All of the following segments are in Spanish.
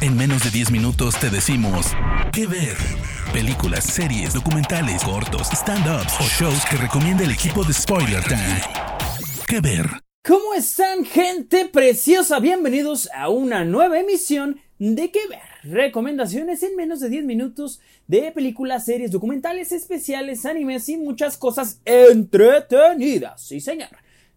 En menos de 10 minutos te decimos qué ver. Películas, series, documentales, cortos, stand-ups o shows que recomienda el equipo de Spoiler Time. ¿Qué ver? ¿Cómo están, gente preciosa? Bienvenidos a una nueva emisión de ¿Qué ver? Recomendaciones en menos de 10 minutos de películas, series, documentales especiales, animes y muchas cosas entretenidas. Sí, señor.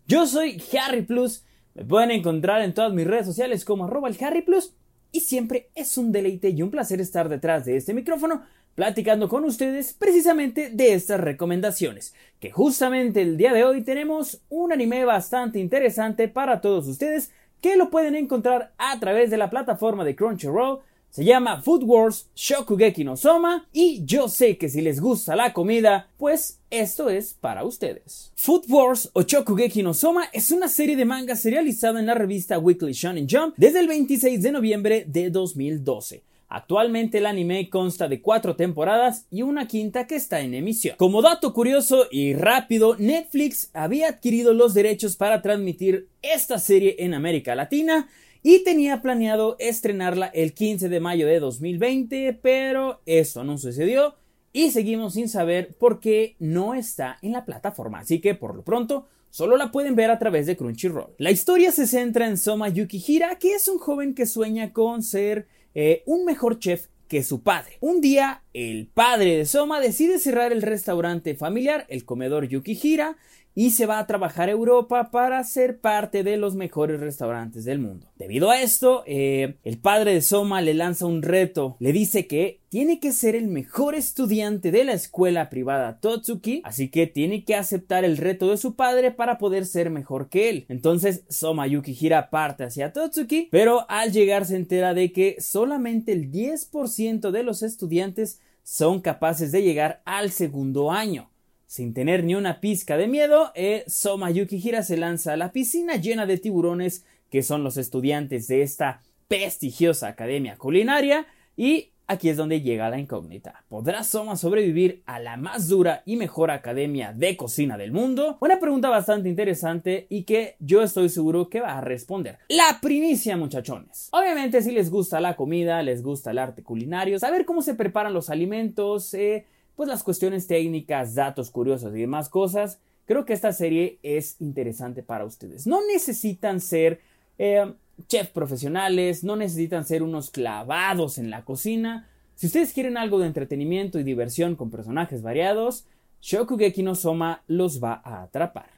Yo soy Harry Plus. Me pueden encontrar en todas mis redes sociales como arroba el Harry Plus. Y siempre es un deleite y un placer estar detrás de este micrófono platicando con ustedes precisamente de estas recomendaciones, que justamente el día de hoy tenemos un anime bastante interesante para todos ustedes que lo pueden encontrar a través de la plataforma de Crunchyroll se llama Food Wars Shokugeki no Soma y yo sé que si les gusta la comida, pues esto es para ustedes. Food Wars o Shokugeki no Soma es una serie de manga serializada en la revista Weekly Shonen Jump desde el 26 de noviembre de 2012. Actualmente el anime consta de cuatro temporadas y una quinta que está en emisión. Como dato curioso y rápido, Netflix había adquirido los derechos para transmitir esta serie en América Latina y tenía planeado estrenarla el 15 de mayo de 2020, pero esto no sucedió y seguimos sin saber por qué no está en la plataforma, así que por lo pronto solo la pueden ver a través de Crunchyroll. La historia se centra en Soma Yukihira, que es un joven que sueña con ser eh, un mejor chef que su padre. Un día, el padre de Soma decide cerrar el restaurante familiar, el comedor Yukihira, y se va a trabajar a Europa para ser parte de los mejores restaurantes del mundo. Debido a esto, eh, el padre de Soma le lanza un reto, le dice que tiene que ser el mejor estudiante de la escuela privada Totsuki, así que tiene que aceptar el reto de su padre para poder ser mejor que él. Entonces Soma Yukihira parte hacia Totsuki, pero al llegar se entera de que solamente el 10% de los estudiantes son capaces de llegar al segundo año. Sin tener ni una pizca de miedo, eh, Soma Yukihira se lanza a la piscina llena de tiburones que son los estudiantes de esta prestigiosa academia culinaria y aquí es donde llega la incógnita. ¿Podrá Soma sobrevivir a la más dura y mejor academia de cocina del mundo? Una pregunta bastante interesante y que yo estoy seguro que va a responder. La primicia, muchachones. Obviamente si les gusta la comida, les gusta el arte culinario, saber cómo se preparan los alimentos, eh, pues las cuestiones técnicas, datos curiosos y demás cosas, creo que esta serie es interesante para ustedes. No necesitan ser eh, chefs profesionales, no necesitan ser unos clavados en la cocina. Si ustedes quieren algo de entretenimiento y diversión con personajes variados, Shokugeki no Soma los va a atrapar.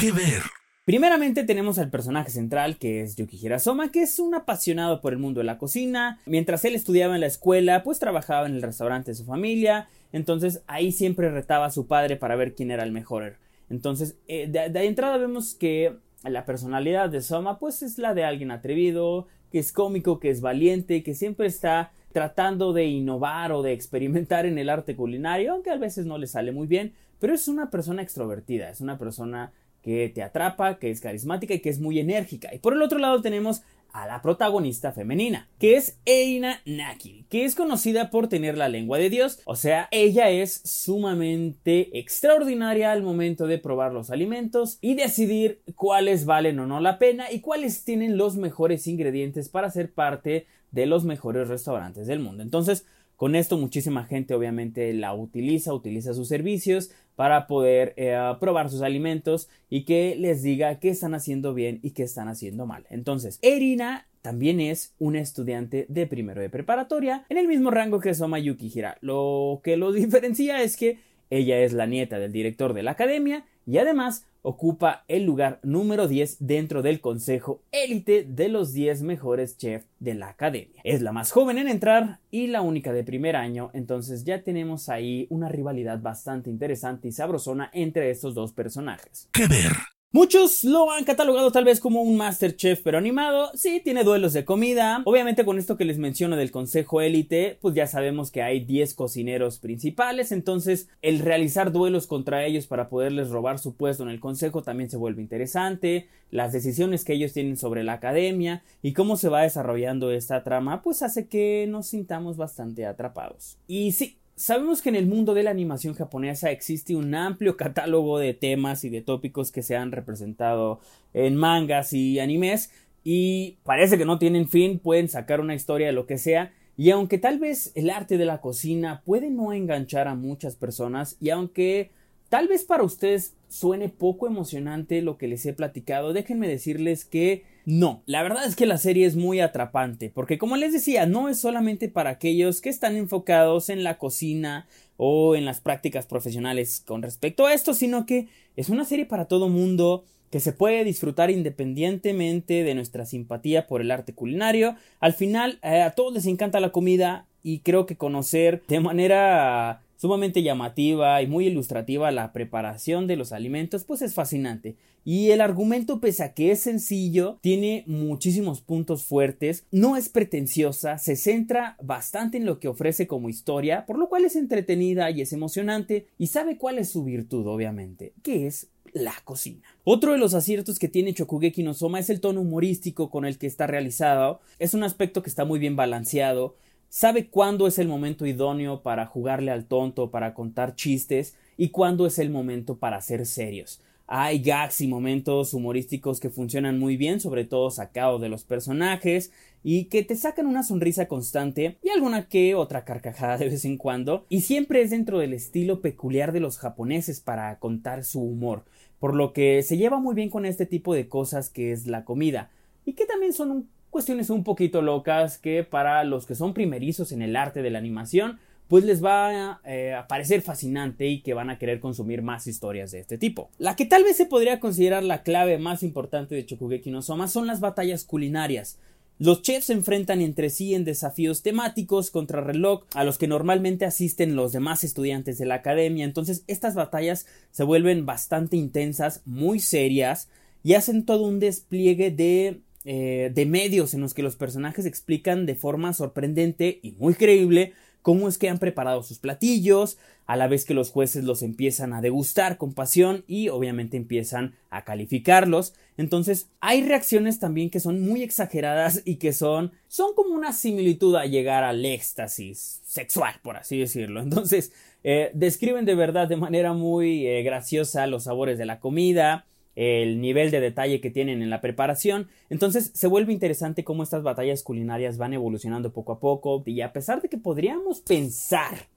¿Qué ver? Primeramente tenemos al personaje central que es Yukihira Soma, que es un apasionado por el mundo de la cocina. Mientras él estudiaba en la escuela, pues trabajaba en el restaurante de su familia entonces ahí siempre retaba a su padre para ver quién era el mejor. Entonces, eh, de, entrada vemos que la personalidad de Soma pues es la de alguien atrevido, que es cómico, que es valiente, que siempre está tratando de innovar o de experimentar en el arte culinario, aunque a veces no le sale muy bien, pero es una persona extrovertida, es una persona que te atrapa, que es carismática y que es muy enérgica. Y por el otro lado tenemos a la protagonista femenina, que es Eina Nakiri, que es conocida por tener la lengua de Dios, o sea, ella es sumamente extraordinaria al momento de probar los alimentos y decidir cuáles valen o no la pena y cuáles tienen los mejores ingredientes para ser parte de los mejores restaurantes del mundo. Entonces, con esto muchísima gente obviamente la utiliza, utiliza sus servicios para poder eh, probar sus alimentos y que les diga qué están haciendo bien y qué están haciendo mal. Entonces, Erina también es una estudiante de primero de preparatoria en el mismo rango que Soma Yukihira. Lo que lo diferencia es que ella es la nieta del director de la academia y además ocupa el lugar número 10 dentro del consejo élite de los 10 mejores chefs de la academia. Es la más joven en entrar y la única de primer año, entonces ya tenemos ahí una rivalidad bastante interesante y sabrosona entre estos dos personajes. ¿Qué ver? Muchos lo han catalogado tal vez como un Masterchef pero animado. Sí, tiene duelos de comida. Obviamente con esto que les menciono del Consejo Élite, pues ya sabemos que hay 10 cocineros principales. Entonces el realizar duelos contra ellos para poderles robar su puesto en el Consejo también se vuelve interesante. Las decisiones que ellos tienen sobre la academia y cómo se va desarrollando esta trama, pues hace que nos sintamos bastante atrapados. Y sí, Sabemos que en el mundo de la animación japonesa existe un amplio catálogo de temas y de tópicos que se han representado en mangas y animes y parece que no tienen fin, pueden sacar una historia de lo que sea. Y aunque tal vez el arte de la cocina puede no enganchar a muchas personas, y aunque tal vez para ustedes suene poco emocionante lo que les he platicado, déjenme decirles que no, la verdad es que la serie es muy atrapante, porque como les decía, no es solamente para aquellos que están enfocados en la cocina o en las prácticas profesionales con respecto a esto, sino que es una serie para todo mundo que se puede disfrutar independientemente de nuestra simpatía por el arte culinario. Al final, eh, a todos les encanta la comida y creo que conocer de manera sumamente llamativa y muy ilustrativa la preparación de los alimentos, pues es fascinante. Y el argumento, pese a que es sencillo, tiene muchísimos puntos fuertes, no es pretenciosa, se centra bastante en lo que ofrece como historia, por lo cual es entretenida y es emocionante, y sabe cuál es su virtud, obviamente, que es la cocina. Otro de los aciertos que tiene Chokugeki no Soma es el tono humorístico con el que está realizado. Es un aspecto que está muy bien balanceado. Sabe cuándo es el momento idóneo para jugarle al tonto, para contar chistes y cuándo es el momento para ser serios. Hay gags y momentos humorísticos que funcionan muy bien, sobre todo sacados de los personajes, y que te sacan una sonrisa constante y alguna que otra carcajada de vez en cuando, y siempre es dentro del estilo peculiar de los japoneses para contar su humor por lo que se lleva muy bien con este tipo de cosas que es la comida, y que también son cuestiones un poquito locas que para los que son primerizos en el arte de la animación, pues les va eh, a parecer fascinante y que van a querer consumir más historias de este tipo. La que tal vez se podría considerar la clave más importante de Chokugeki no son las batallas culinarias. Los chefs se enfrentan entre sí en desafíos temáticos contra reloj a los que normalmente asisten los demás estudiantes de la academia. Entonces estas batallas se vuelven bastante intensas, muy serias y hacen todo un despliegue de, eh, de medios en los que los personajes explican de forma sorprendente y muy creíble cómo es que han preparado sus platillos, a la vez que los jueces los empiezan a degustar con pasión y obviamente empiezan a calificarlos. Entonces hay reacciones también que son muy exageradas y que son son como una similitud a llegar al éxtasis sexual, por así decirlo. Entonces eh, describen de verdad de manera muy eh, graciosa los sabores de la comida, el nivel de detalle que tienen en la preparación. Entonces se vuelve interesante cómo estas batallas culinarias van evolucionando poco a poco y a pesar de que podríamos pensar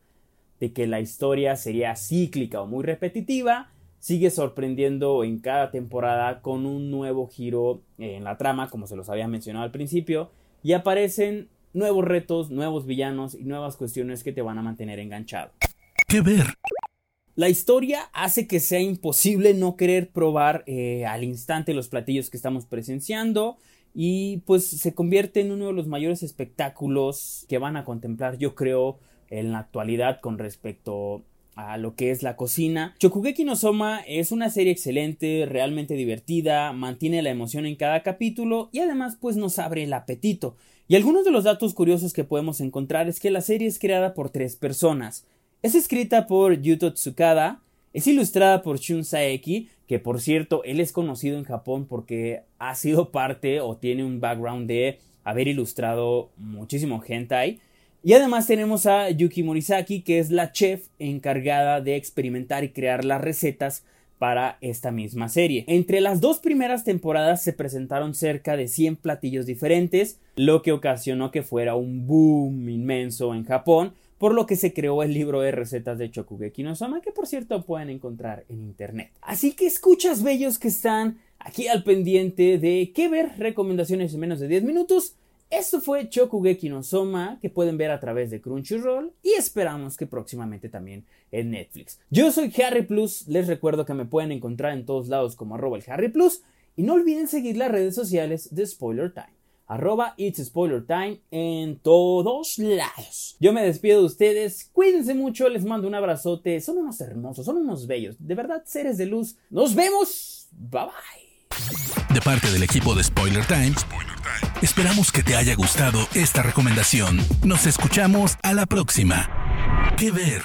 de que la historia sería cíclica o muy repetitiva, sigue sorprendiendo en cada temporada con un nuevo giro en la trama, como se los había mencionado al principio, y aparecen nuevos retos, nuevos villanos y nuevas cuestiones que te van a mantener enganchado. ¿Qué ver? La historia hace que sea imposible no querer probar eh, al instante los platillos que estamos presenciando y pues se convierte en uno de los mayores espectáculos que van a contemplar yo creo en la actualidad con respecto a lo que es la cocina. Chokugeki no Soma es una serie excelente, realmente divertida, mantiene la emoción en cada capítulo y además pues nos abre el apetito. Y algunos de los datos curiosos que podemos encontrar es que la serie es creada por tres personas. Es escrita por Yuto Tsukada, es ilustrada por Shun Saeki, que por cierto, él es conocido en Japón porque ha sido parte o tiene un background de haber ilustrado muchísimo hentai. Y además tenemos a Yuki Morisaki, que es la chef encargada de experimentar y crear las recetas para esta misma serie. Entre las dos primeras temporadas se presentaron cerca de 100 platillos diferentes, lo que ocasionó que fuera un boom inmenso en Japón, por lo que se creó el libro de recetas de Chokugeki no Soma, que por cierto pueden encontrar en internet. Así que escuchas bellos que están aquí al pendiente de qué ver, recomendaciones en menos de 10 minutos. Esto fue Chokugeki no Soma, que pueden ver a través de Crunchyroll y esperamos que próximamente también en Netflix. Yo soy Harry Plus, les recuerdo que me pueden encontrar en todos lados como arroba el Harry Plus y no olviden seguir las redes sociales de Spoiler Time arroba It's Spoiler Time en todos lados. Yo me despido de ustedes, cuídense mucho, les mando un abrazote, son unos hermosos, son unos bellos, de verdad, seres de luz. Nos vemos, bye bye. De parte del equipo de Spoiler Time, esperamos que te haya gustado esta recomendación. Nos escuchamos a la próxima. ¿Qué ver?